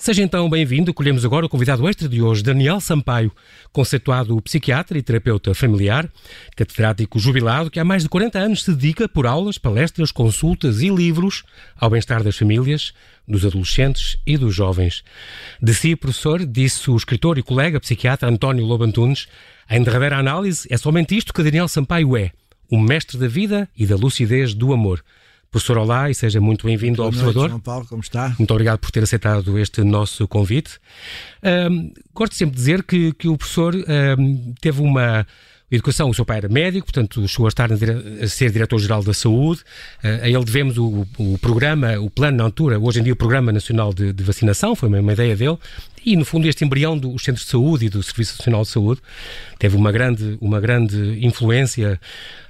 Seja então bem-vindo. Colhemos agora o convidado extra de hoje, Daniel Sampaio, conceituado psiquiatra e terapeuta familiar, catedrático jubilado que há mais de 40 anos se dedica por aulas, palestras, consultas e livros ao bem-estar das famílias, dos adolescentes e dos jovens. De si, professor, disse o escritor e colega psiquiatra António Lobantunes, em derradeira análise, é somente isto que Daniel Sampaio é, o mestre da vida e da lucidez do amor. Professor, olá e seja muito bem-vindo ao Observador. João Paulo, como está? Muito obrigado por ter aceitado este nosso convite. Um, gosto sempre de dizer que, que o professor um, teve uma educação, o seu pai era médico, portanto chegou a estar a ser diretor-geral da saúde. Uh, a ele devemos o, o, programa, o plano na altura, hoje em dia o Programa Nacional de, de Vacinação, foi uma, uma, ideia dele. E, no fundo, este embrião dos centros de saúde e do Serviço Nacional de Saúde teve uma grande, uma grande influência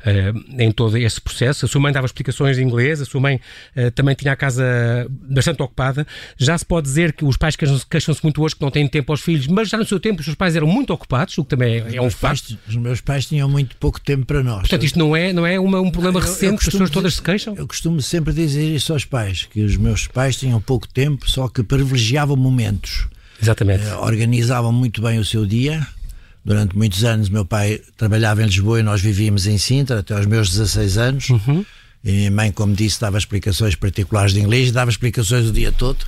uh, em todo esse processo. A sua mãe dava explicações em inglês, a sua mãe uh, também tinha a casa bastante ocupada. Já se pode dizer que os pais queixam-se muito hoje que não têm tempo aos filhos, mas já no seu tempo os seus pais eram muito ocupados, o que também é, é um facto. os meus pais tinham muito pouco tempo para nós. Portanto, isto não é, não é uma, um problema recente que as pessoas todas se queixam? Eu costumo sempre dizer isso aos pais, que os meus pais tinham pouco tempo, só que privilegiavam momentos. Exatamente. Uh, organizavam muito bem o seu dia. Durante muitos anos, meu pai trabalhava em Lisboa e nós vivíamos em Sintra até aos meus 16 anos. Uhum. E minha mãe, como disse, dava explicações particulares de inglês, dava explicações o dia todo.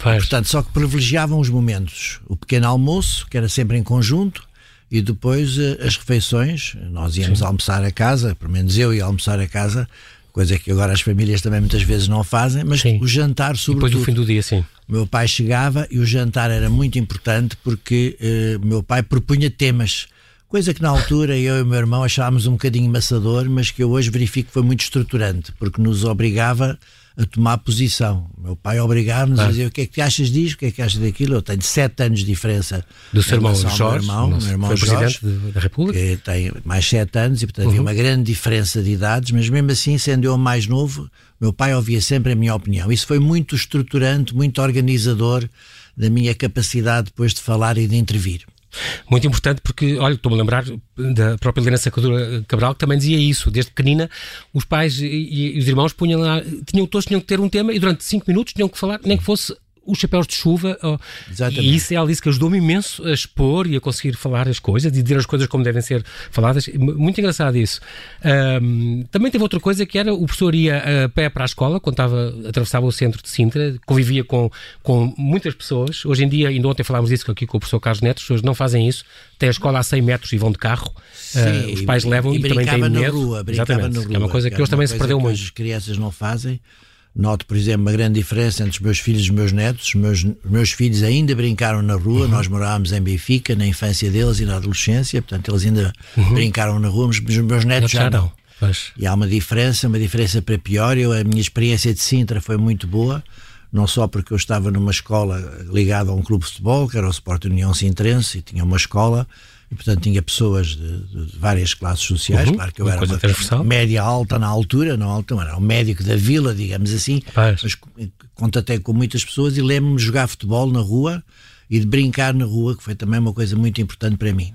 Portanto, só que privilegiavam os momentos. O pequeno almoço, que era sempre em conjunto, e depois uh, as refeições. Nós íamos Sim. almoçar a casa, pelo menos eu ia almoçar a casa, coisa que agora as famílias também muitas vezes não fazem, mas sim. o jantar, sobretudo. depois do fim do dia, sim. Meu pai chegava e o jantar era muito importante porque uh, meu pai propunha temas. Coisa que na altura eu e o meu irmão achávamos um bocadinho maçador, mas que eu hoje verifico que foi muito estruturante, porque nos obrigava a tomar posição. Meu pai obrigava-nos ah. a dizer o que é que achas disto, o que é que achas daquilo. Eu tenho sete anos de diferença do seu irmão Jorge, meu irmão, meu irmão foi Jorge, presidente da República. Que tem mais sete anos e, portanto, uhum. havia uma grande diferença de idades, mas mesmo assim, sendo eu mais novo, meu pai ouvia sempre a minha opinião. Isso foi muito estruturante, muito organizador da minha capacidade depois de falar e de intervir. Muito importante porque, olha, estou-me a lembrar da própria Helena Sacadura Cabral que também dizia isso. Desde pequenina, os pais e, os irmãos punham lá, tinham, todos tinham que ter um tema e durante cinco minutos tinham que falar, nem que fosse os chapéus de chuva. E isso ela disse que ajudou-me imenso a expor e a conseguir falar as coisas e dizer as coisas como devem ser faladas. Muito engraçado isso. Um, também teve outra coisa que era o professor ia a pé para a escola quando estava, atravessava o centro de Sintra, convivia com, com muitas pessoas. Hoje em dia, ainda ontem falámos disso aqui com o professor Carlos Neto, as pessoas não fazem isso. Têm a escola a 100 metros e vão de carro. Sim, uh, os pais levam e, e também têm medo. Rua, Exatamente. Rua, é uma coisa que, que hoje também se perdeu muito. As crianças não fazem. Noto, por exemplo, uma grande diferença entre os meus filhos e os meus netos. Os meus, os meus filhos ainda brincaram na rua, uhum. nós morávamos em Benfica, na infância deles e na adolescência, portanto, eles ainda uhum. brincaram na rua, mas os meus netos já, já não. Pois. E há uma diferença, uma diferença para pior. Eu, a minha experiência de Sintra foi muito boa, não só porque eu estava numa escola ligada a um clube de futebol, que era o Sport União Sintrense, e tinha uma escola e portanto tinha pessoas de, de várias classes sociais, uhum, claro que eu era uma transversal. média alta na altura, não alta, era um médico da vila, digamos assim, Paz. mas contatei com muitas pessoas e lembro-me de jogar futebol na rua e de brincar na rua, que foi também uma coisa muito importante para mim.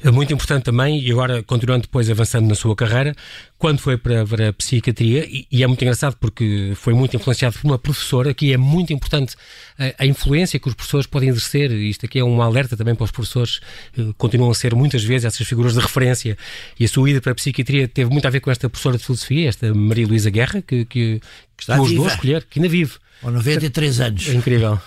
É muito importante também, e agora continuando depois avançando na sua carreira, quando foi para, para a psiquiatria, e, e, é muito engraçado porque foi muito influenciado por uma professora, que é muito importante a, a, influência que os professores podem exercer, isto aqui é um alerta também para os professores, que continuam a ser muitas vezes essas figuras de referência, e a sua ida para a psiquiatria teve muito a ver com esta professora de filosofia, esta Maria Luísa Guerra, que, que, que está ajudou a escolher, que ainda vive. Com 93 anos. É incrível.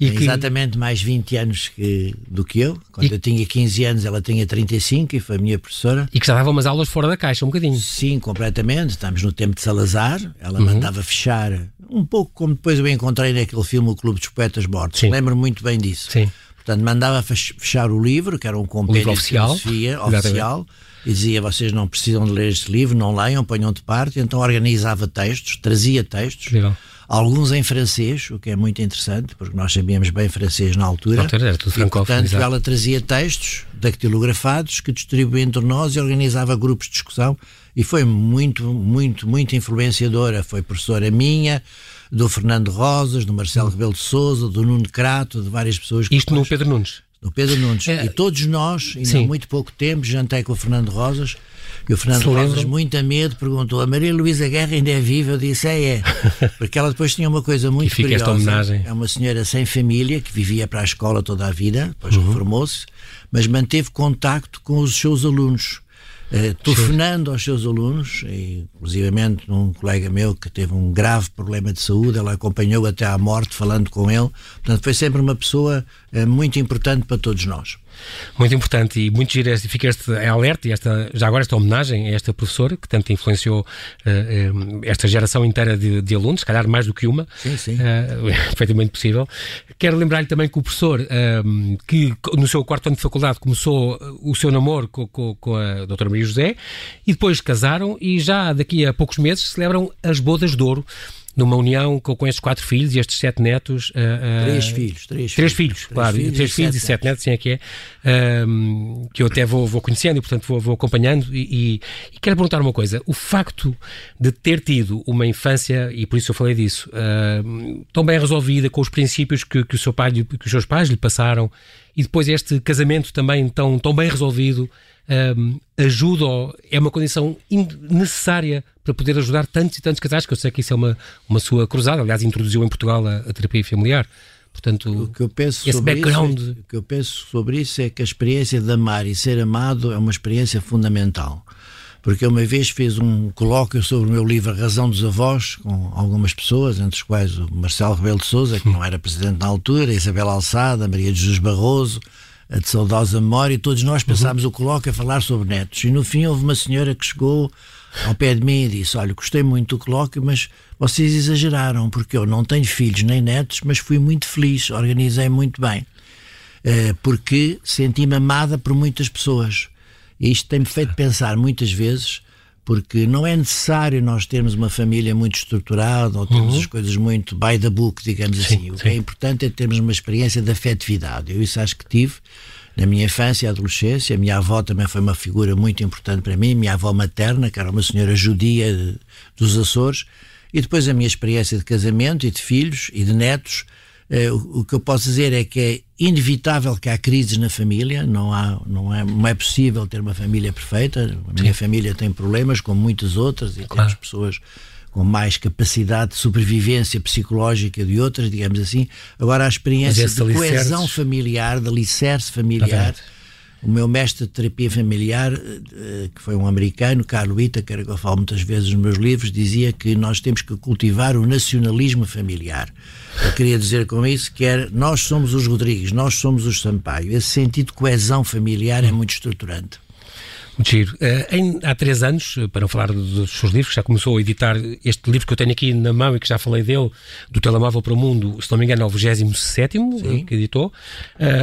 E que... Exatamente mais 20 anos que, do que eu. Quando e... eu tinha 15 anos, ela tinha 35 e foi a minha professora. E que já dava umas aulas fora da caixa, um bocadinho. Sim, completamente. Estamos no tempo de Salazar. Ela uhum. mandava fechar, um pouco como depois eu encontrei naquele filme O Clube dos Poetas Mortos. Lembro muito bem disso. Sim. Portanto, mandava fechar o livro, que era um compêndio oficial. filosofia oficial. E dizia: vocês não precisam de ler este livro, não leiam, ponham de parte. Então organizava textos, trazia textos. Legal alguns em francês, o que é muito interessante, porque nós sabíamos bem francês na altura. Era tudo e, portanto, exato. ela trazia textos dactilografados que distribuía entre nós e organizava grupos de discussão e foi muito, muito, muito influenciadora. Foi professora minha, do Fernando Rosas, do Marcelo. Rebelo de Souza, do Nuno Crato, de várias pessoas. Isto no Pedro Nunes? do Pedro Nunes. É, e todos nós, ainda há muito pouco tempo, jantei com o Fernando Rosas, e o Fernando Rosas, muito a medo, perguntou: a Maria Luísa Guerra ainda é viva? Eu disse: é, é. Porque ela depois tinha uma coisa muito fica curiosa. Esta homenagem. É uma senhora sem família, que vivia para a escola toda a vida, depois uhum. reformou-se, mas manteve contacto com os seus alunos. Uh, telefonando aos seus alunos, inclusivamente um colega meu que teve um grave problema de saúde, ela acompanhou até à morte falando com ele. Portanto, foi sempre uma pessoa uh, muito importante para todos nós. Muito importante e muito giro, fica este alerta e esta, já agora esta homenagem a esta professora que tanto influenciou uh, esta geração inteira de, de, alunos, se calhar mais do que uma. Sim, sim. Uh, perfeitamente possível. Quero lembrar-lhe também que o professor, uh, que no seu quarto ano de faculdade começou o seu namoro com, com, com a doutora Maria José e depois casaram e já daqui a poucos meses celebram as bodas de ouro numa união com, com estes quatro filhos e estes sete netos. Uh, uh, três filhos, três, três filhos. filhos claro, três, três filhos, e sete, netos, sim é que é, uh, que eu até vou, vou conhecendo e, portanto, vou, vou acompanhando. E, e, e, quero perguntar uma coisa: o facto de ter tido uma infância, e por isso eu falei disso, tão bem resolvida, com os princípios que, que, o seu pai, que os seus pais lhe passaram, e depois este casamento também tão, tão bem resolvido um, ajuda ou é uma condição necessária para poder ajudar tantos e tantos casais, que eu sei que isso é uma, uma sua cruzada, aliás, introduziu em Portugal a, a terapia familiar. Portanto, o que eu penso esse sobre background... Isso, é o que eu penso sobre isso é que a experiência de amar e ser amado é uma experiência fundamental. Porque eu uma vez fiz um colóquio sobre o meu livro A Razão dos Avós, com algumas pessoas, entre as quais o Marcelo Rebelo de Souza, que não era presidente na altura, a Isabel Alçada, a Maria de Jesus Barroso, de saudosa memória, e todos nós passámos uhum. o colóquio a falar sobre netos. E no fim houve uma senhora que chegou ao pé de mim e disse: Olha, gostei muito do colóquio, mas vocês exageraram, porque eu não tenho filhos nem netos, mas fui muito feliz, organizei muito bem, eh, porque senti-me amada por muitas pessoas. E isto tem-me feito pensar muitas vezes porque não é necessário nós termos uma família muito estruturada ou termos uhum. as coisas muito by the book, digamos sim, assim. O sim. que é importante é termos uma experiência de afetividade. Eu isso acho que tive na minha infância e adolescência. A minha avó também foi uma figura muito importante para mim, minha avó materna, que era uma senhora judia dos Açores, e depois a minha experiência de casamento e de filhos e de netos eh, o, que eu posso dizer é que é inevitável que há crises na família, não, há, não, é, não é possível ter uma família perfeita. A minha Sim. família tem problemas, como muitas outras, e claro. temos pessoas com mais capacidade de sobrevivência psicológica de outras, digamos assim. Agora, a experiência de coesão familiar, de alicerce familiar. Tá o meu mestre de terapia familiar, eh, que foi um americano, Carlo Ita, que eu falo muitas vezes nos meus livros, dizia que nós temos que cultivar o nacionalismo familiar. Eu queria dizer com isso que era, nós somos os Rodrigues, nós somos os Sampaio. Esse sentido de coesão familiar é muito estruturante. Muito giro. Uh, em, há três anos, eh, para não falar dos seus livros, já começou a editar este livro que eu tenho aqui na mão e que já falei dele, do Telemóvel para o Mundo, se não me engano, é o 27 que editou.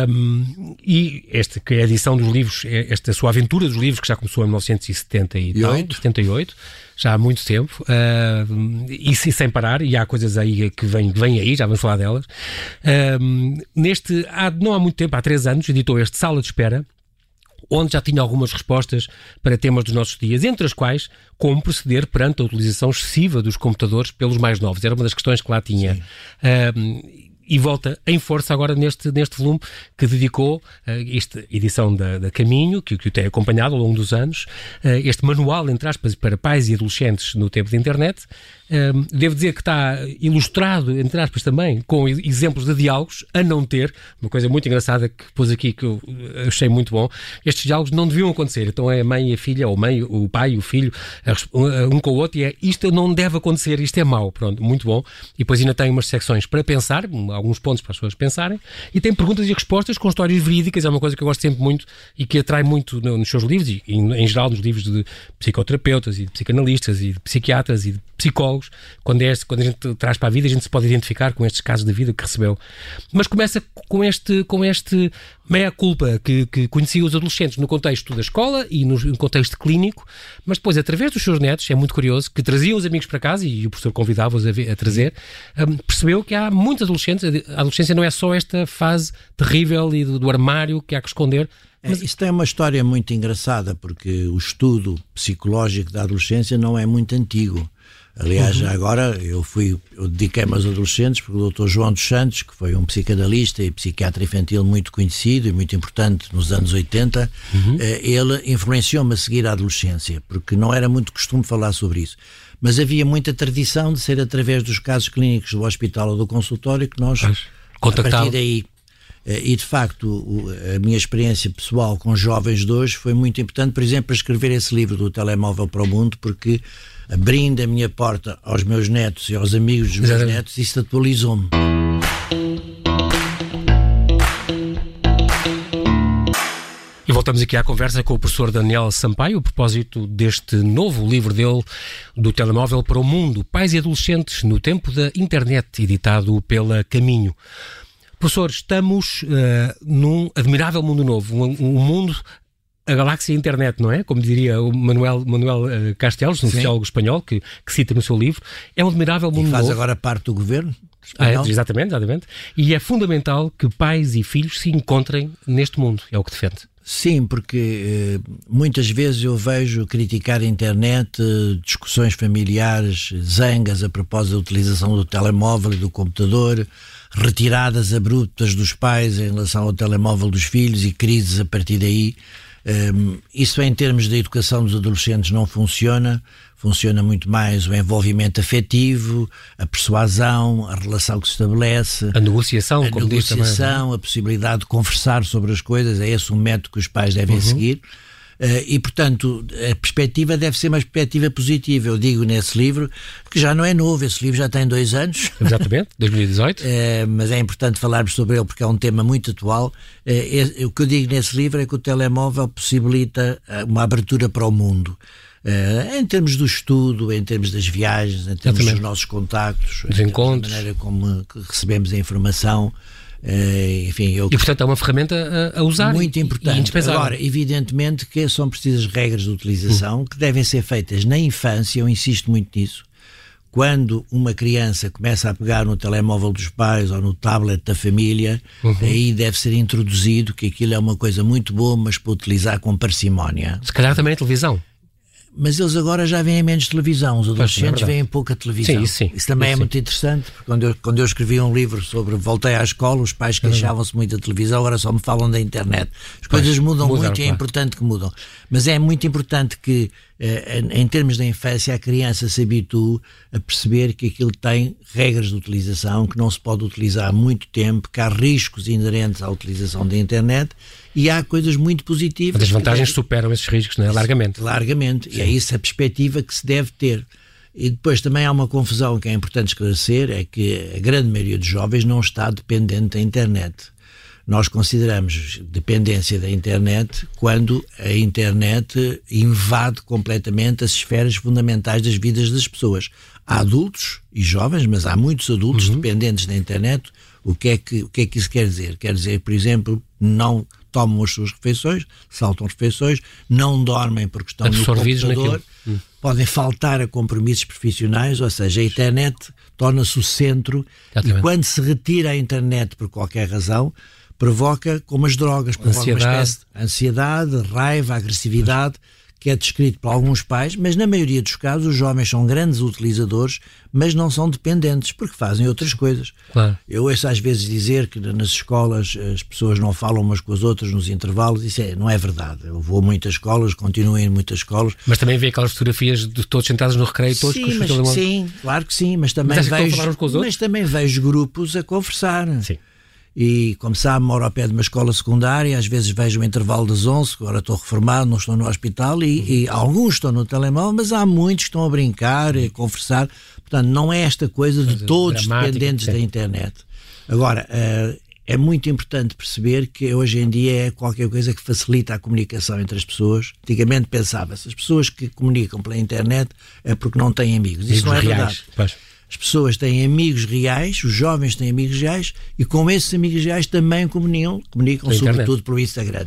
Um, e esta, que é a edição dos livros, é esta sua aventura dos livros, que já começou em 1978. 78 já há muito tempo, uh, e sem parar, e há coisas aí que vêm vem aí, já vamos falar delas. Uh, neste, há, não há muito tempo, há três anos, editou este Sala de Espera, onde já tinha algumas respostas para temas dos nossos dias, entre as quais como proceder perante a utilização excessiva dos computadores pelos mais novos. Era uma das questões que lá tinha. Um, e volta em força agora neste, neste volume que dedicou uh, esta edição da, da Caminho, que, que o tem acompanhado ao longo dos anos, uh, este manual, entre aspas, para pais e adolescentes no tempo de internet, devo dizer que está ilustrado, entre aspas, também, com exemplos de diálogos, a não ter, uma coisa muito engraçada que pôs aqui que eu achei muito bom. Estes diálogos não deviam acontecer. Então é a mãe e a filha, ou mãe, o pai e o filho, um com o outro, e é isto não deve acontecer, isto é mau. Pronto, muito bom. E depois ainda tem umas secções para pensar, alguns pontos para as pessoas pensarem, e tem perguntas e respostas com histórias verídicas, é uma coisa que eu gosto sempre muito e que atrai muito nos seus livros, e em geral nos livros de psicoterapeutas e de psicanalistas e de psiquiatras e de psicólogos, quando, é, quando a gente traz para a vida, a gente se pode identificar com estes casos de vida que recebeu. Mas começa com este, com este meia-culpa que, que conhecia os adolescentes no contexto da escola e no, no, contexto clínico, mas depois, através dos seus netos, é muito curioso, que traziam os amigos para casa e o professor convidava-os a, a, trazer, um, percebeu que há muitos adolescentes, a adolescência não é só esta fase terrível e do, do armário que há que esconder, é, mas... Isto é uma história muito engraçada, porque o estudo psicológico da adolescência não é muito antigo. Aliás, uhum. agora eu fui, eu dediquei-me aos adolescentes porque o Dr. João dos Santos, que foi um psicanalista e psiquiatra infantil muito conhecido e muito importante nos anos 80, uhum. Eh, ele influenciou-me a seguir a adolescência, porque não era muito costume falar sobre isso. Mas havia muita tradição de ser através dos casos clínicos do hospital ou do consultório que nós, a partir daí, eh, e de facto a minha experiência pessoal com jovens de hoje foi muito importante, por exemplo, para escrever esse livro do telemóvel para o mundo, porque abrindo a minha porta aos meus netos e aos amigos dos meus Exatamente. netos, isso atualizou-me. E voltamos aqui à conversa com o professor Daniel Sampaio a propósito deste novo livro dele, do telemóvel para o mundo, Pais e Adolescentes no Tempo da Internet, editado pela Caminho. Professor, estamos uh, num admirável mundo novo, um, um mundo a galáxia internet, não é? Como diria o Manuel, Manuel eh, Castelos, um sociólogo espanhol, que, que, cita no seu livro. É um admirável mundo e faz novo. agora parte do governo ah, é, exatamente, exatamente. E é fundamental que pais e filhos se encontrem neste mundo, é o que defende. Sim, porque eh, muitas vezes eu vejo criticar a internet, discussões familiares, zangas a propósito da utilização do telemóvel e do computador, retiradas abruptas dos pais em relação ao telemóvel dos filhos e crises a partir daí. Um, isso em termos da educação dos adolescentes não funciona, funciona muito mais o envolvimento afetivo, a persuasão, a relação que se estabelece, a negociação, a, negociação, a possibilidade de conversar sobre as coisas, é esse o método que os pais devem uhum. seguir. Uh, e, portanto, a perspectiva deve ser uma perspectiva positiva. Eu digo nesse livro que já não é novo, esse livro já tem dois anos. Exatamente, 2018. uh, eh, mas é importante falarmos sobre ele porque é um tema muito atual. Uh, é, o que eu digo nesse livro é que o telemóvel possibilita uma abertura para o mundo. em termos do estudo, em termos das viagens, em termos Exatamente. dos nossos contactos, dos encontros, da maneira como recebemos a informação. Uh, enfim, eu... E portanto é uma ferramenta a, a usar. Muito importante. Agora, evidentemente que são precisas regras de utilização que devem ser feitas na infância, eu insisto muito nisso. Quando uma criança começa a pegar no telemóvel dos pais ou no tablet da família, uhum. aí deve ser introduzido que aquilo é uma coisa muito boa, mas para utilizar com parcimónia. Se calhar também a televisão mas eles agora já veem menos televisão, os adolescentes é veem pouca televisão. Sim, isso, sim. isso também isso é sim. muito interessante, porque quando eu, quando eu escrevi um livro sobre voltei à escola, os pais queixavam-se muito da televisão, agora só me falam da internet. As coisas pois, mudam muito claro. e é importante que mudam. Mas é muito importante que, eh, em termos da infância, a criança se habitue a perceber que aquilo tem regras de utilização, que não se pode utilizar há muito tempo, que há riscos inerentes à utilização da internet e há coisas muito positivas. As vantagens superam esses riscos, não é? Largamente. Largamente. Sim. E é isso a perspectiva que se deve ter. E depois também há uma confusão que é importante esclarecer: é que a grande maioria dos jovens não está dependente da internet. Nós consideramos dependência da internet quando a internet invade completamente as esferas fundamentais das vidas das pessoas. Há adultos e jovens, mas há muitos adultos uhum. dependentes da internet. O que, é que, o que é que isso quer dizer? Quer dizer, por exemplo, não tomam as suas refeições, saltam refeições, não dormem porque estão no computador, hum. podem faltar a compromissos profissionais, ou seja, a internet torna-se o centro Exatamente. e quando se retira a internet por qualquer razão, provoca, como as drogas, provoca ansiedade. uma espécie de ansiedade, raiva, agressividade que é descrito por alguns pais, mas na maioria dos casos os jovens são grandes utilizadores, mas não são dependentes, porque fazem outras coisas. Claro. Eu ouço às vezes dizer que nas escolas as pessoas não falam umas com as outras nos intervalos, isso é, não é verdade. Eu vou a muitas escolas, continuo em muitas escolas. Mas também vê aquelas fotografias de todos sentados no recreio, todos sim, com os mas, Sim, claro que sim, mas também, mas vejo, mas também vejo grupos a conversar. Sim e, como sabe, moro ao pé de uma escola secundária, às vezes vejo o intervalo das 11, agora estou reformado, não estou no hospital, e, e, alguns estão no telemóvel, mas há muitos que estão a brincar e a conversar. Portanto, não é esta coisa de todos dependentes da internet. Agora, uh, é muito importante perceber que hoje em dia é qualquer coisa que facilita a comunicação entre as pessoas. Antigamente pensava-se, as pessoas que comunicam pela internet é porque não têm amigos. Isso não é reais. verdade. Pois. As pessoas têm amigos reais, os jovens têm amigos reais e com esses amigos reais também comunicam, comunicam sobretudo pelo Instagram.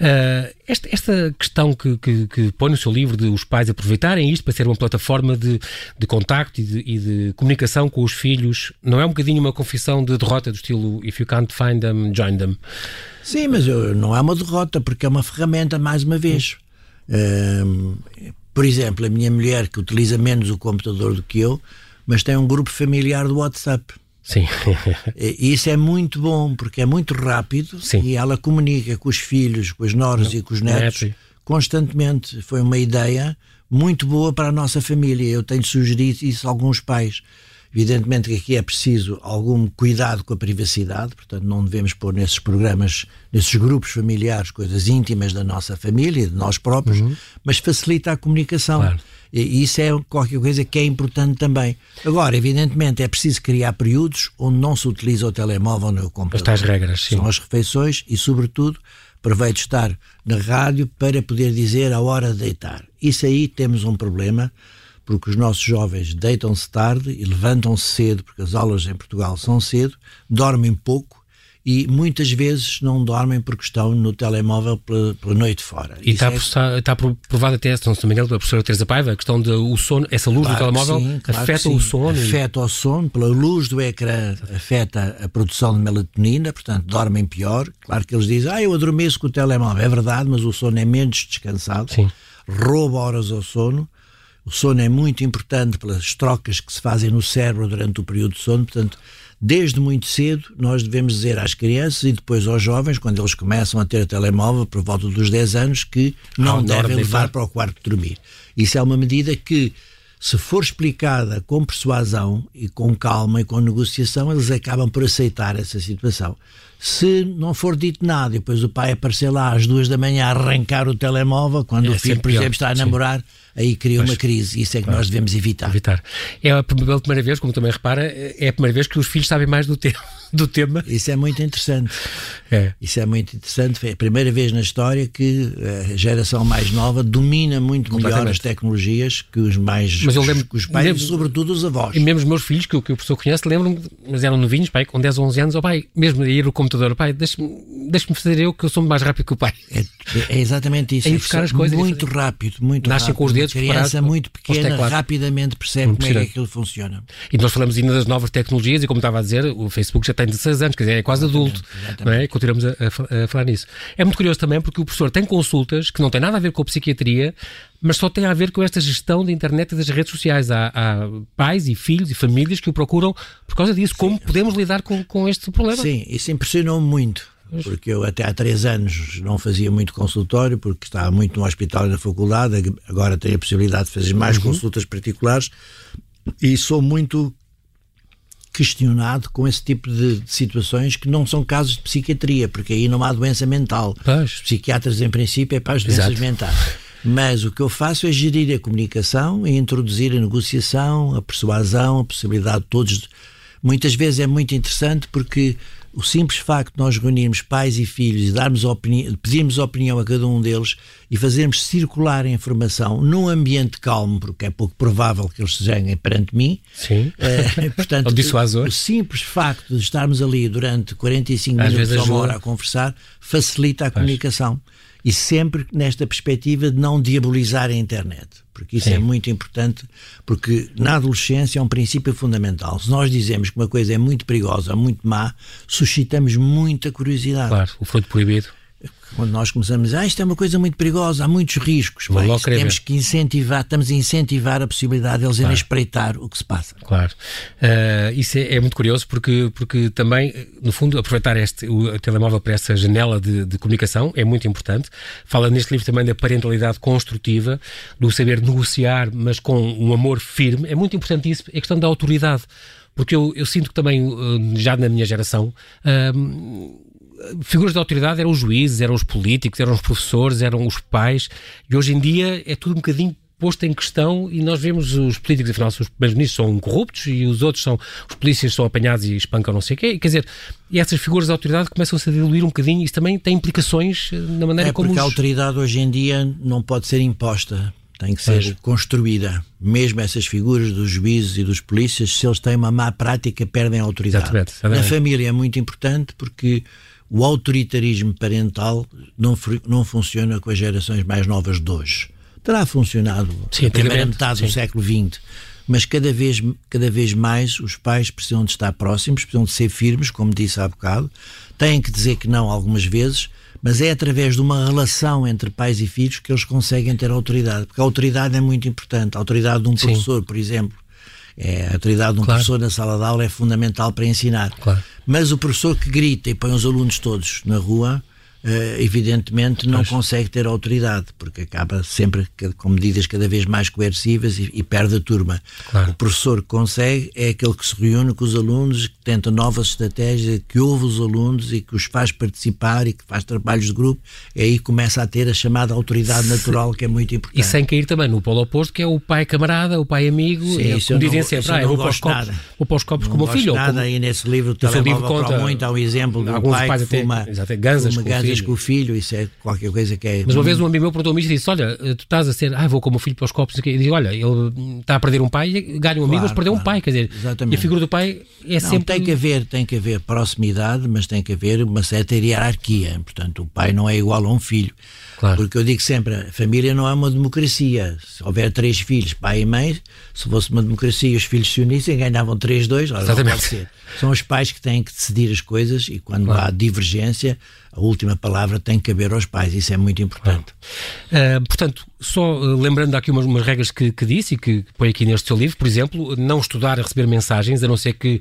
Uh, esta, esta, questão que, que, que, põe no seu livro de os pais aproveitarem isto para ser uma plataforma de, de contacto e de, e de comunicação com os filhos, não é um bocadinho uma confissão de derrota do estilo if you can't find them, join them? Sim, mas eu, não é uma derrota porque é uma ferramenta, mais uma vez. Uh, Por exemplo, a minha mulher, que utiliza menos o computador do que eu, mas tem um grupo familiar do WhatsApp. Sim. e isso é muito bom, porque é muito rápido Sim. e ela comunica com os filhos, com os noros e com os netos Neto. constantemente. Foi uma ideia muito boa para a nossa família. Eu tenho sugerido isso a alguns pais. Evidentemente que aqui é preciso algum cuidado com a privacidade, portanto não devemos pôr nesses programas, nesses grupos familiares, coisas íntimas da nossa família, de nós próprios, mas facilita a comunicação. Claro. E isso é qualquer coisa que é importante também. Agora, evidentemente, é preciso criar períodos onde não se utiliza o telemóvel nem o computador. tais regras, sim. São as refeições e, sobretudo, aproveito estar na rádio para poder dizer a hora de deitar. Isso aí temos um problema, porque os nossos jovens deitam-se tarde e levantam-se cedo, porque as aulas em Portugal são cedo, dormem pouco e muitas vezes não dormem porque estão no telemóvel pela, pela noite fora. E está, é- está, está provado até, se não se me engano, pela professora Teresa Paiva, a questão do sono, essa luz Claro do telemóvel sim, claro afeta o sono. e- Afeta o sono, pela luz do ecrã afeta a produção de melatonina, portanto dormem pior. Claro que eles dizem, ah, eu adormeço com o telemóvel. É verdade, mas o sono é menos descansado, Sim. rouba horas ao sono. O sono é muito importante pelas trocas que se fazem no cérebro durante o período de sono, portanto, desde muito cedo nós devemos dizer às crianças e depois aos jovens, quando eles começam a ter telemóvel por volta dos 10 anos, que não hora de devem levar para o quarto de dormir. Isso é uma medida que, se for explicada com persuasão e com calma e com negociação, eles acabam por aceitar essa situação. Se não for dito nada e depois o pai aparecer lá às duas da manhã a arrancar o telemóvel, quando É o filho, sempre por exemplo, está a sim. namorar, aí cria uma crise. Isso é que nós devemos evitar. evitar. É a primeira vez, como também repara, é a primeira vez que os filhos sabem mais do, te do tema. Isso é muito interessante. É. Isso é muito interessante. Foi a primeira vez na história que a geração mais nova domina muito melhor as tecnologias que os mais Mas eu lembro- os pais lembro- sobretudo os avós. E mesmo os meus filhos, que, o- que o professor conhece, lembram-me, mas eram novinhos, pai, com 10 ou 11 anos, oh pai, mesmo ir ao computador, pai, deixa-me deixa fazer eu, que eu sou mais rápido que o pai. É, é exatamente isso. É ir buscar as coisas muito fazer- rápido, muito Nascem rápido. com os dedos Uma criança muito pequena rapidamente percebe como é que aquilo funciona. E nós falamos ainda das novas tecnologias, e como estava a dizer, o Facebook já tem 16 anos, quer dizer, é quase adulto. Não é? E continuamos a, a a falar nisso. É muito curioso também porque o professor tem consultas que não têm nada a ver com a psiquiatria, mas só têm a ver com esta gestão da internet e das redes sociais. Há, há pais e filhos e famílias que o procuram por causa disso. Como podemos lidar com, com este problema? Sim, isso impressionou-me muito. Porque eu até há três anos não fazia muito consultório, porque estava muito no hospital e na faculdade, agora tenho a possibilidade de fazer mais consultas particulares e sou muito questionado com esse tipo de, de situações que não são casos de psiquiatria, porque aí não há doença mental. Pois. Os psiquiatras, em princípio, é para as doenças Exato. mentais. Mas o que eu faço é gerir a comunicação e introduzir a negociação, a persuasão, a possibilidade de todos. Muitas vezes é muito interessante porque o simples facto de nós reunirmos pais e filhos e darmos opini pedirmos opinião a cada um deles e fazermos circular a informação num ambiente calmo, porque é pouco provável que eles se zanguem perante mim, Sim. eh, portanto, dissuasor. o simples facto de estarmos ali durante 45 Às minutos ou uma hora a conversar facilita a comunicação. E sempre nesta perspectiva de não diabolizar a internet. Porque isso Sim. é muito importante, porque na adolescência é um princípio fundamental. Se nós dizemos que uma coisa é muito perigosa, muito má, suscitamos muita curiosidade. Claro, o fruto proibido. Quando nós começamos a dizer, ah, isto é uma coisa muito perigosa, há muitos riscos. Querer temos que incentivar, estamos a incentivar a possibilidade de eles irem espreitar o que se passa. Claro. Ah, isso é, é muito curioso porque, porque também, no fundo, aproveitar este, o telemóvel para essa janela de, de comunicação é muito importante. Fala neste livro também da parentalidade construtiva, do saber negociar, mas com um amor firme. É muito importante isso, é a questão da autoridade. Porque eu, eu sinto que também, ah, já na minha geração, ah, figuras de autoridade eram os juízes, eram os políticos, eram os professores, eram os pais, e hoje em dia é tudo um bocadinho posto em questão e nós vemos os políticos, afinal, os primeiros ministros são corruptos e os outros são, os polícias são apanhados e espancam não sei o quê, e, quer dizer, e essas figuras de autoridade começam-se a diluir um bocadinho e isso também tem implicações eh, na maneira É como porque a os... autoridade hoje em dia não pode ser imposta, tem que ser construída. Mesmo essas figuras dos juízes e dos polícias, se eles têm uma má prática, perdem a autoridade. Exatamente, Na família é muito importante porque o autoritarismo parental não, não funciona com as gerações mais novas de hoje. Terá funcionado Sim, na primeira metade do sim. século XX, mas cada vez, cada vez mais os pais precisam de estar próximos, precisam de ser firmes, como disse há bocado, têm que dizer que não algumas vezes, mas é através de uma relação entre pais e filhos que eles conseguem ter autoridade, porque a autoridade é muito importante. A autoridade de um Sim. professor, por exemplo, é, a autoridade de um claro. professor na sala de aula é fundamental para ensinar. Claro. Mas o professor que grita e põe os alunos todos na rua, evidentemente não consegue ter autoridade, porque acaba sempre com medidas cada vez mais coercivas e, e perde a turma. Claro. O professor que consegue é aquele que se reúne com os alunos, que tenta novas estratégias, que ouve os alunos e que os faz participar e que faz trabalhos de grupo, e aí começa a ter a chamada autoridade natural, que é muito importante. E sem cair também no polo oposto, que é o pai camarada, o pai amigo, Sim, é, como dizem não, sempre, ah, eu vou para, os copos, vou para os copos como filho. Nada, como... e nesse livro, o telemóvel livro conta, muito, há um exemplo do pai que fuma, até, ganzas, fuma ganzas com o filho, isso é qualquer coisa que é. Mas uma vez um amigo meu perguntou-me isto e disse: Olha, tu estás a ser, ah, vou com o meu filho para os copos. E digo: Olha, ele está a perder um pai, ganha um amigo, mas perdeu claro. um pai. Quer dizer, Exatamente. e a figura do pai é Não, sempre. Tem que, haver, tem que haver proximidade, mas tem que haver uma certa hierarquia. Portanto, o pai não é igual a um filho. Claro. Porque eu digo sempre, a família não é uma democracia. Se houver três filhos, pai e mãe, se fosse uma democracia e os filhos se unissem, ganhavam três, dois, ora, não pode ser. São os pais que têm que decidir as coisas e quando claro. há divergência, a última palavra tem que caber aos pais. Isso é muito importante. Claro. Uh, portanto, só uh, lembrando aqui umas, umas regras que, que, disse e que põe aqui neste seu livro, por exemplo, não estudar a receber mensagens, a não ser que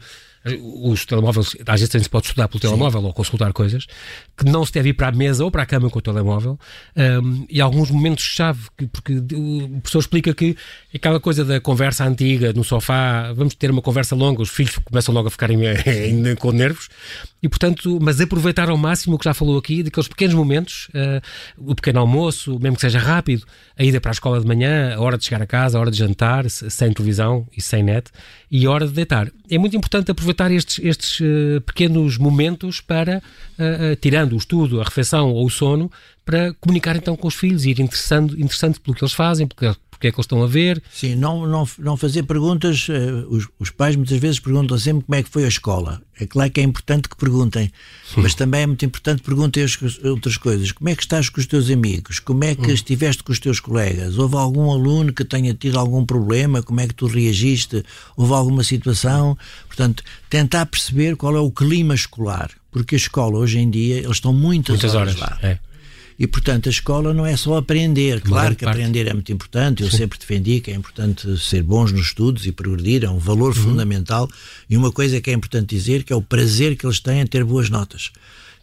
os telemóveis, às vezes se pode estudar pelo telemóvel Sim. ou consultar coisas, que não se deve ir para a mesa ou para a cama com o telemóvel, um, e alguns momentos-chave, porque o professor explica que aquela coisa da conversa antiga no sofá, vamos ter uma conversa longa, os filhos começam logo a ficarem com nervos, e portanto, mas aproveitar ao máximo o que já falou aqui, daqueles pequenos momentos, uh, o pequeno almoço, mesmo que seja rápido, a ida para a escola de manhã, a hora de chegar a casa, a hora de jantar, sem televisão e sem net, e a hora de deitar. É muito importante aproveitar estes, estes uh, pequenos momentos para, uh, tirando o estudo, a refeição ou o sono, para comunicar então com os filhos, ir interessando, interessante pelo que eles fazem, porque porque é que eles estão a ver. Sim, não, não, não fazer perguntas. Uh, os, os, pais muitas vezes perguntam sempre como é que foi a escola. É claro que é importante que perguntem, mas também é muito importante perguntem outras coisas. Como é que estás com os teus amigos? Como é que hum. estiveste com os teus colegas? Houve algum aluno que tenha tido algum problema? Como é que tu reagiste? Houve alguma situação? Portanto, tentar perceber qual é o clima escolar. Porque a escola, hoje em dia, eles estão muitas, muitas horas, horas lá. É. E, portanto, a escola não é só aprender. Claro que parte. aprender é muito importante. Eu Sim. sempre defendi que é importante ser bons nos estudos e progredir, é um valor uhum. fundamental. E uma coisa que é importante dizer que é o prazer que eles têm em ter boas notas.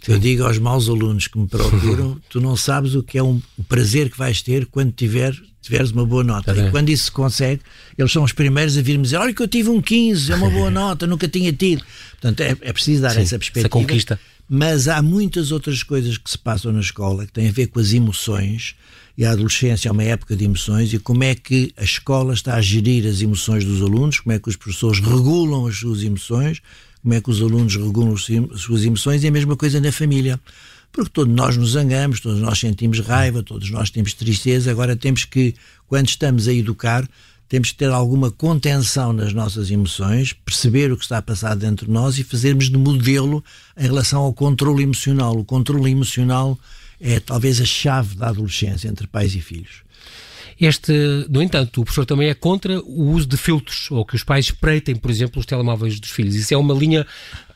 Sim. Eu digo aos maus alunos que me procuram, tu não sabes o que é um, o prazer que vais ter quando tiver, tiveres uma boa nota. Tá e quando isso se consegue, eles são os primeiros a vir-me dizer: Olha, que eu tive um 15, é uma boa nota, nunca tinha tido. Portanto, é, é preciso dar Sim, essa perspectiva. Essa conquista. Mas há muitas outras coisas que se passam na escola que têm a ver com as emoções e a adolescência é uma época de emoções e como é que a escola está a gerir as emoções dos alunos, como é que os professores regulam as suas emoções, como é que os alunos regulam as suas emoções e a mesma coisa na família. Porque todos nós nos zangamos, todos nós sentimos raiva, todos nós temos tristeza, agora temos que, quando estamos a educar, temos que ter alguma contenção nas nossas emoções, perceber o que está a passar dentro de nós e fazermos de modelo em relação ao controle emocional. O controle emocional é talvez a chave da adolescência entre pais e filhos. Este, no entanto, o professor também é contra o uso de filtros, ou que os pais espreitem, por exemplo, os telemóveis dos filhos. Isso é uma linha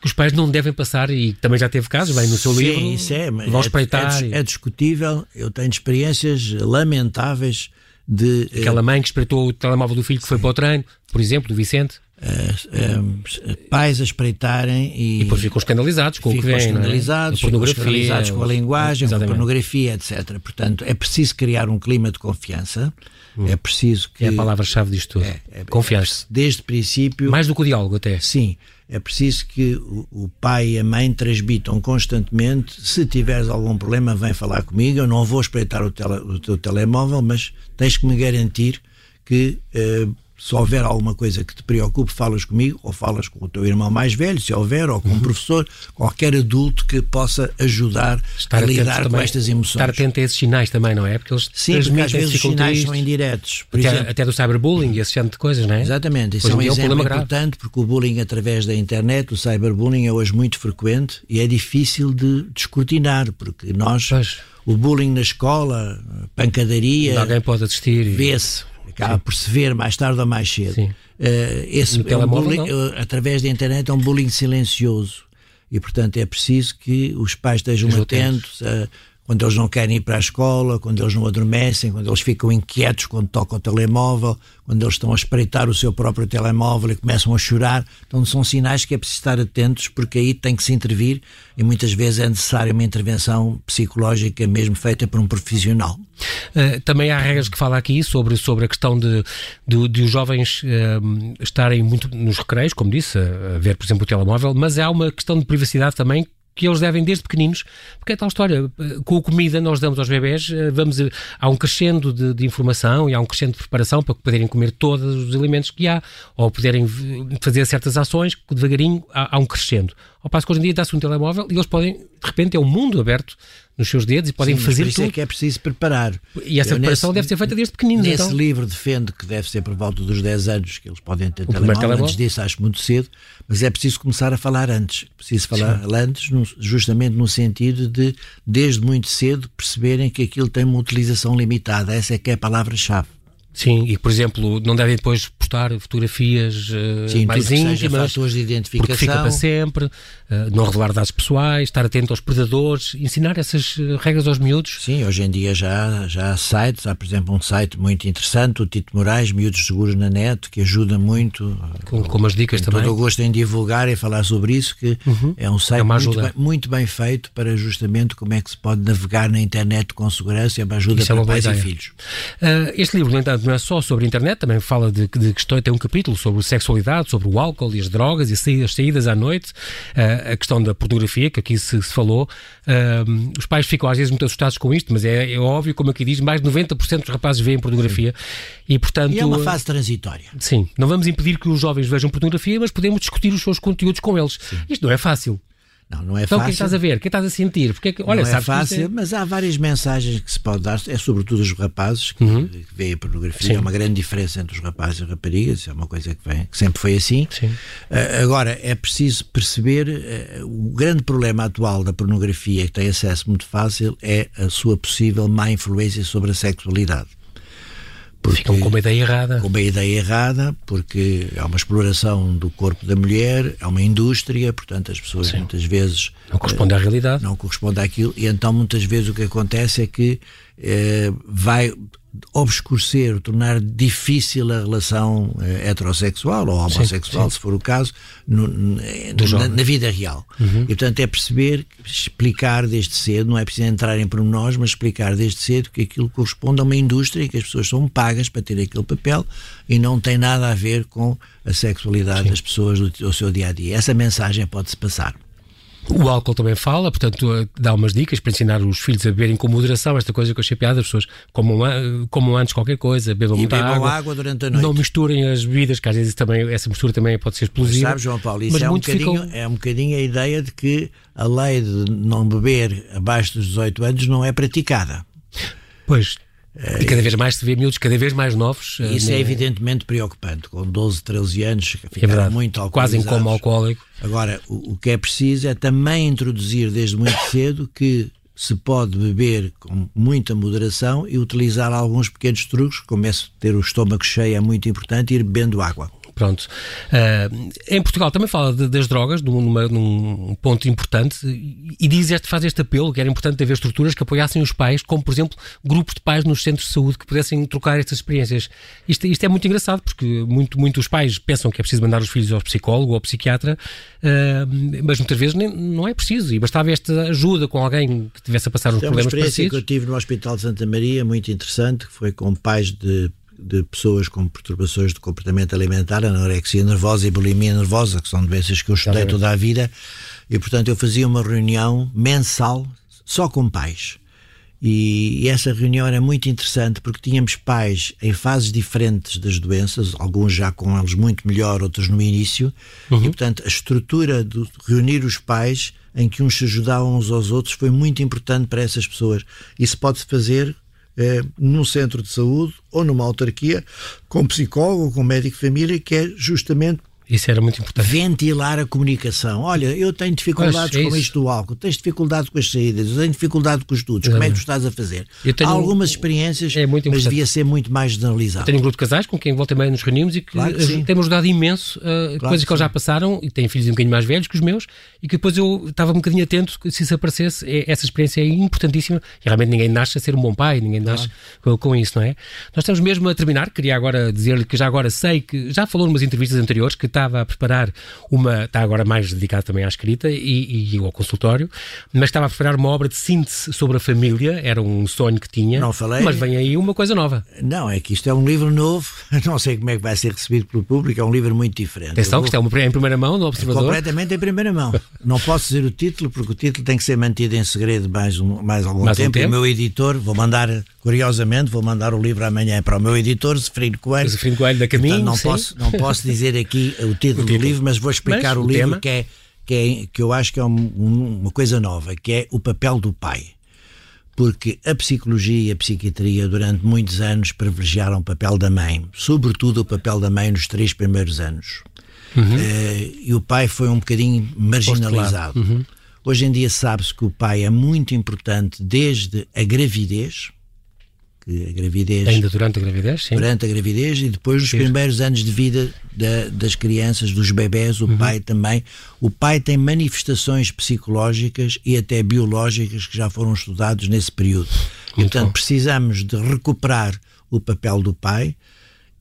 que os pais não devem passar e também já teve casos, bem no seu Sim, livro. Isso é, vão espreitar. É, é, é discutível. Eu tenho experiências lamentáveis de. Aquela mãe que espreitou o telemóvel do filho que foi para o treino, por exemplo, do Vicente. Uh, uh, pais a espreitarem e, e depois ficam escandalizados com o que vem, escandalizados, é? a pornografia, escandalizados com a linguagem, exatamente. com a pornografia, etc. Portanto, é preciso criar um clima de confiança. Hum. É preciso que. É a palavra-chave disto tudo. É, é, Confiar-se. desde o princípio. Mais do que o diálogo, até. Sim é preciso que o, pai e a mãe transmitam constantemente: se tiveres algum problema, vem falar comigo. Eu não vou espreitar o, tele, o teu telemóvel, mas tens que me garantir que. Uh, se houver alguma coisa que te preocupe, falas comigo ou falas com o teu irmão mais velho, se houver, ou com uhum. um professor, qualquer adulto que possa ajudar estar a lidar também, com estas emoções. Estar atento a esses sinais também, não é? Porque eles Sim, porque às vezes os sinais são indiretos. Até, exemplo, até, do cyberbullying e esse género de coisas, não é? Exatamente. Isso é um exemplo é importante grave. porque o bullying através da internet, o cyberbullying é hoje muito frequente e é difícil de descortinar, porque nós... Pois. O bullying na escola, pancadaria. Alguém pode assistir. Vê-se acaba Sim. por se ver mais tarde ou mais cedo. Uh, esse é um bullying, uh, através da internet é um bullying silencioso. e, portanto, é preciso que os pais estejam atentos a quando eles não querem ir para a escola, quando eles não adormecem, quando eles ficam inquietos quando tocam o telemóvel, quando eles estão a espreitar o seu próprio telemóvel e começam a chorar. Então são sinais que é preciso estar atentos porque aí tem que se intervir e muitas vezes é necessária uma intervenção psicológica mesmo feita por um profissional. Uh, também há regras que falam aqui sobre, sobre a questão de, de, de os jovens uh, estarem muito nos recreios, como disse, a ver, por exemplo, o telemóvel, mas há uma questão de privacidade também que eles devem desde pequeninos, porque é tal história, com a comida nós damos aos bebés, eh, vamos, há um crescendo de, de, informação e há um crescendo de preparação para poderem comer todos os alimentos que há, ou poderem fazer certas ações, que devagarinho há, há um crescendo. Ao passo que hoje em dia dá-se um telemóvel e eles podem, de repente, é um mundo aberto nos seus dedos e podem Sim, fazer isso tudo. é que é preciso preparar. E essa Eu preparação nesse, deve ser feita desde pequeninos. Nesse então. livro defendo que deve ser por volta dos 10 anos que eles podem ter telemóvel. telemóvel. Antes disso acho muito cedo, mas é preciso começar a falar antes. Preciso falar Sim. antes, justamente no sentido de, desde muito cedo, perceberem que aquilo tem uma utilização limitada. Essa é que é a palavra-chave. Sim, e por exemplo, não devem depois postar fotografias uh, Sim, mais íntimas, de identificação. porque fica para sempre, não revelar dados pessoais, estar atento aos predadores, ensinar essas uh, regras aos miúdos. Sim, hoje em dia já, já há sites, há por exemplo um site muito interessante, o Tito Moraes, Miúdos Seguros na Net, que ajuda muito. Com, com as dicas também. Todo o gosto em divulgar e falar sobre isso, que uhum. é um site é muito, bem, muito, bem, feito para justamente como é que se pode navegar na internet com segurança, é uma ajuda isso é para é pais ideia. e filhos. este livro, no entanto, não é só sobre a internet, também fala de, de questões, tem um capítulo sobre sexualidade, sobre o álcool e as drogas e as saídas à noite, uh, a questão da pornografia, que aqui se, se falou. Uh, os pais ficam às vezes muito assustados com isto, mas é, é óbvio, como aqui diz, mais de 90% dos rapazes veem pornografia e, portanto... E é uma fase transitória. Sim, não vamos impedir que os jovens vejam pornografia, mas podemos discutir os seus conteúdos com eles. Sim. Isto não é fácil. Não, não é então, fácil. o que é estás a ver? O que é estás a sentir? Porque é olha, não é fácil, é... mas há várias mensagens que se pode dar. É sobretudo os rapazes que, uhum. que veem a pornografia. Sim. Há uma grande diferença entre os rapazes e as raparigas. É uma coisa que, vem, que sempre foi assim. Uh, agora, é preciso perceber uh, o grande problema atual da pornografia, que tem acesso muito fácil, é a sua possível má influência sobre a sexualidade. Porque, Ficam com uma ideia errada. Com uma ideia errada, porque há uma exploração do corpo da mulher, é uma indústria, portanto as pessoas Sim. muitas vezes. Não corresponde à realidade. Não corresponde àquilo, e então muitas vezes o que acontece é que eh, vai obscurecer, tornar difícil a relação eh, heterossexual ou homossexual, sim, sim. se for o caso, no, na, na, vida real. Uhum. E portanto é perceber, explicar desde cedo, não é preciso entrar em pormenores, mas explicar desde cedo que aquilo corresponde a uma indústria e que as pessoas são pagas para ter aquele papel e não tem nada a ver com a sexualidade sim. das pessoas do, do seu dia a dia. Essa mensagem pode-se passar. O álcool também fala, portanto, eh, dá umas dicas para ensinar os filhos a beberem com moderação. Esta coisa que eu achei piada, as pessoas comam, comam antes qualquer coisa, bebam e muita bebam água. água durante a noite. Não misturem as bebidas, que às vezes também, essa mistura também pode ser explosiva. Mas sabe, João Paulo, isso é um, bocadinho, ficam... é um bocadinho a ideia de que a lei de não beber abaixo dos 18 anos não é praticada. Pois, e cada vez mais se vê miúdos cada vez mais novos. Isso é evidentemente preocupante. Com 12, 13 anos, ficaram é muito. Quase em coma alcoólico. Agora, o, o que é preciso é também introduzir desde muito cedo que se pode beber com muita moderação e utilizar alguns pequenos truques, como esse ter o estômago cheio é muito importante, ir bebendo água. Pronto. Uh, em Portugal também fala de, das drogas, numa, num ponto importante, e diz este, faz este apelo que era importante haver estruturas que apoiassem os pais, como por exemplo grupos de pais nos centros de saúde que pudessem trocar estas experiências. Isto, isto é muito engraçado porque muito, muitos pais pensam que é preciso mandar os filhos ao psicólogo ou ao psiquiatra, uh, mas muitas vezes nem, não é preciso. E bastava esta ajuda com alguém que tivesse a passar uns problemas parecidos. É uma experiência que eu tive no Hospital de Santa Maria, muito interessante, que foi com pais de de pessoas com perturbações de comportamento alimentar, anorexia nervosa e bulimia nervosa, que são doenças que eu estudei toda a vida, e portanto eu fazia uma reunião mensal só com pais. E, e essa reunião era muito interessante porque tínhamos pais em fases diferentes das doenças, alguns já com eles muito melhor, outros no início, uhum. e portanto a estrutura de reunir os pais em que uns se ajudavam uns aos outros foi muito importante para essas pessoas. Isso pode-se fazer é, num centro de saúde ou numa autarquia, com psicólogo, com médico de família, que é justamente Isso era muito importante. Ventilar a comunicação. Olha, eu tenho dificuldades pois, é com isto do álcool, tens dificuldade com as saídas, eu tenho dificuldade com os estudos, como é que tu estás a fazer? Há algumas experiências, é muito mas devia ser muito mais generalizado. Eu tenho um grupo de casais com quem volta meio nos reunimos e que, claro que temos ajudado imenso, uh, claro coisas que, que eles já passaram, e têm filhos um bocadinho mais velhos que os meus, e que depois eu estava um bocadinho atento se isso aparecesse. É, essa experiência é importantíssima e realmente ninguém nasce a ser um bom pai, ninguém nasce claro. com, com, isso, não é? Nós estamos mesmo a terminar, queria agora dizer-lhe que já agora sei que já falou numas entrevistas anteriores que estava a preparar uma, está agora mais dedicado também à escrita e, e ao consultório, mas estava a preparar uma obra de síntese sobre a família, era um sonho que tinha. Não falei. Mas vem aí uma coisa nova. Não, é que isto é um livro novo, não sei como é que vai ser recebido pelo público, é um livro muito diferente. Atenção, vou... que isto é em primeira mão, no Observador. É completamente em primeira mão. não posso dizer o título, porque o título tem que ser mantido em segredo mais, um, mais algum mais tempo. Um tempo. o meu editor, vou mandar, curiosamente, vou mandar o livro amanhã para o meu editor, Zeferino Coelho. Zeferino Coelho da Caminho, não, posso, não posso dizer aqui o título, o título. do livro, mas vou explicar mas, o, o livro que é, que é que eu acho que é um, uma coisa nova, que é o papel do pai porque a psicologia e a psiquiatria durante muitos anos privilegiaram o papel da mãe, sobretudo o papel da mãe nos três primeiros anos. Uhum. Uh, e o pai foi um bocadinho marginalizado. Uhum. Hoje em dia sabe-se que o pai é muito importante desde a gravidez, que a gravidez ainda durante a gravidez, sim. durante a gravidez e depois nos primeiros anos de vida da, das crianças, dos bebés, o uhum. pai também. O pai tem manifestações psicológicas e até biológicas que já foram estudados nesse período. Muito Portanto, bom. precisamos de recuperar o papel do pai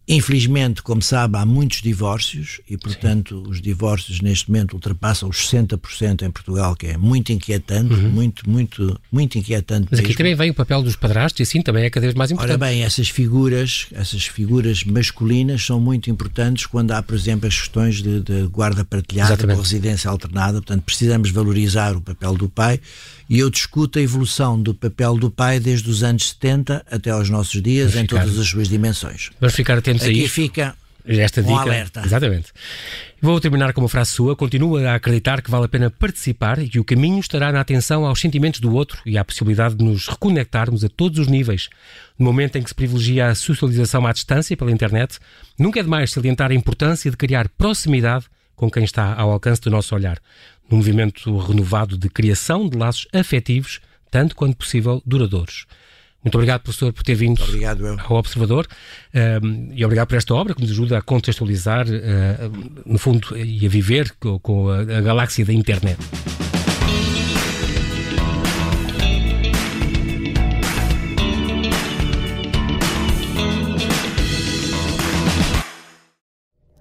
Infelizmente, como sabe, há muitos divórcios e, portanto, Sim. os divórcios neste momento ultrapassam os 60% em Portugal, que é muito inquietante, uhum. muito, muito, muito inquietante. Mas aqui mesmo. também vem o papel dos padrastos e assim também é cada vez mais importante. Ora bem, essas figuras, essas figuras masculinas são muito importantes quando há, por exemplo, as questões de, de guarda partilhada Exatamente. ou residência alternada. Portanto, precisamos valorizar o papel do pai e eu discuto a evolução do papel do pai desde os anos 70 até aos nossos dias, em todas as suas dimensões. Vamos ficar atentos Aqui a isso. fica esta dica. Um alerta. Exatamente. Vou terminar com uma frase sua. Continua a acreditar que vale a pena participar e que o caminho estará na atenção aos sentimentos do outro e à possibilidade de nos reconectarmos a todos os níveis. No momento em que se privilegia a socialização à distância pela internet, nunca é demais salientar a importância de criar proximidade com quem está ao alcance do nosso olhar num movimento renovado de criação de laços afetivos, tanto quanto possível duradouros. Muito obrigado, professor, por ter vindo obrigado, ao Observador um, e obrigado por esta obra que nos ajuda a contextualizar, uh, no fundo, e a viver com, com a, a galáxia da internet.